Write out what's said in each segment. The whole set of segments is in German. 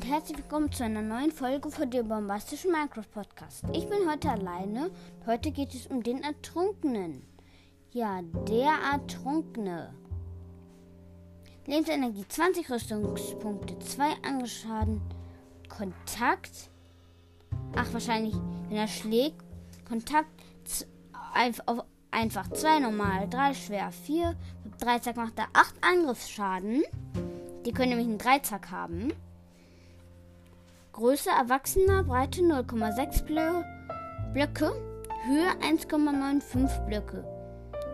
herzlich willkommen zu einer neuen Folge von dem bombastischen Minecraft Podcast. Ich bin heute alleine. Heute geht es um den Ertrunkenen. Ja, der Ertrunkene. Lebensenergie 20 Rüstungspunkte, 2 Angeschaden, Kontakt. Ach, wahrscheinlich, wenn er schlägt. Kontakt einfach 2 normal, 3 schwer, 4. 3 Zack macht er 8 Angriffsschaden. Die können nämlich einen Dreizack haben. Größe Erwachsener, Breite 0,6 Blöcke, Höhe 1,95 Blöcke.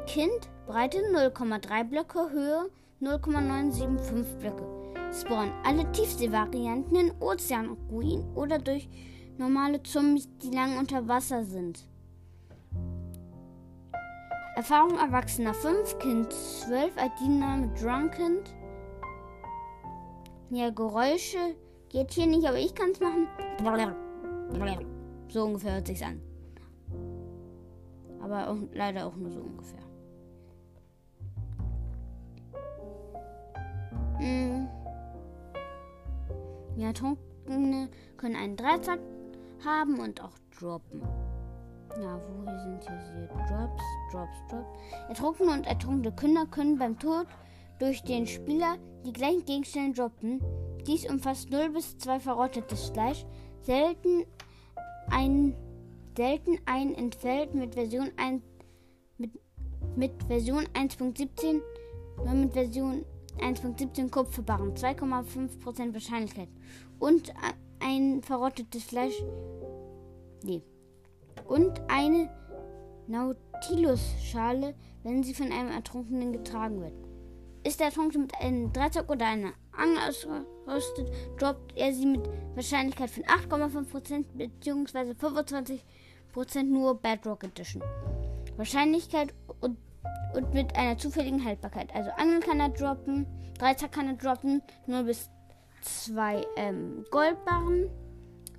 Kind, Breite 0,3 Blöcke, Höhe 0,975 Blöcke. Spawn alle Tiefseevarianten in Ozeanruinen oder durch normale Zombies, die lang unter Wasser sind. Erfahrung Erwachsener 5, Kind 12, ID-Name Drunken, ja, Geräusche geht hier nicht, aber ich kann es machen. So ungefähr hört sich's an. Aber auch, leider auch nur so ungefähr. Hm. Ja, Trunkene können einen Dreizack haben und auch droppen. Ja, wo sind hier Drops, Drops, Drops. Ertrunkene und ertrunkene Kinder können beim Tod durch den Spieler die gleichen Gegenstände droppen. Dies umfasst 0 bis 2 verrottetes Fleisch, selten ein, selten ein entfällt mit Version 1 mit, mit Version 1.17 nur mit Version 1.17 Kupferbarren, 2,5% Wahrscheinlichkeit. Und ein verrottetes Fleisch. Nee. Und eine Nautilus-Schale, wenn sie von einem Ertrunkenen getragen wird. Ist der Trunk mit einem Dreizack oder einer Angel ausgerüstet, droppt er sie mit Wahrscheinlichkeit von 8,5% bzw. 25% nur Bedrock Edition. Wahrscheinlichkeit und, und mit einer zufälligen Haltbarkeit. Also Angel kann er droppen, Dreizack kann er droppen, 0 bis 2 ähm, Goldbarren.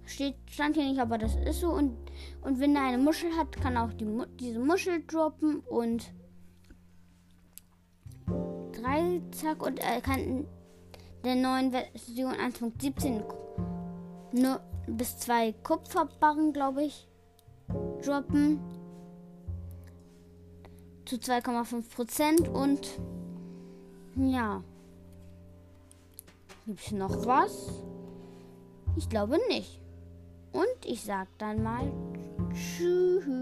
Steht, stand hier nicht, aber das ist so. Und, und wenn er eine Muschel hat, kann er auch die, diese Muschel droppen und 3 zack und er kann in der neuen Version 1.17 nur bis 2 Kupferbarren, glaube ich, droppen. Zu 2,5% und ja. Gibt es noch was? Ich glaube nicht. Und ich sag dann mal Tschüss.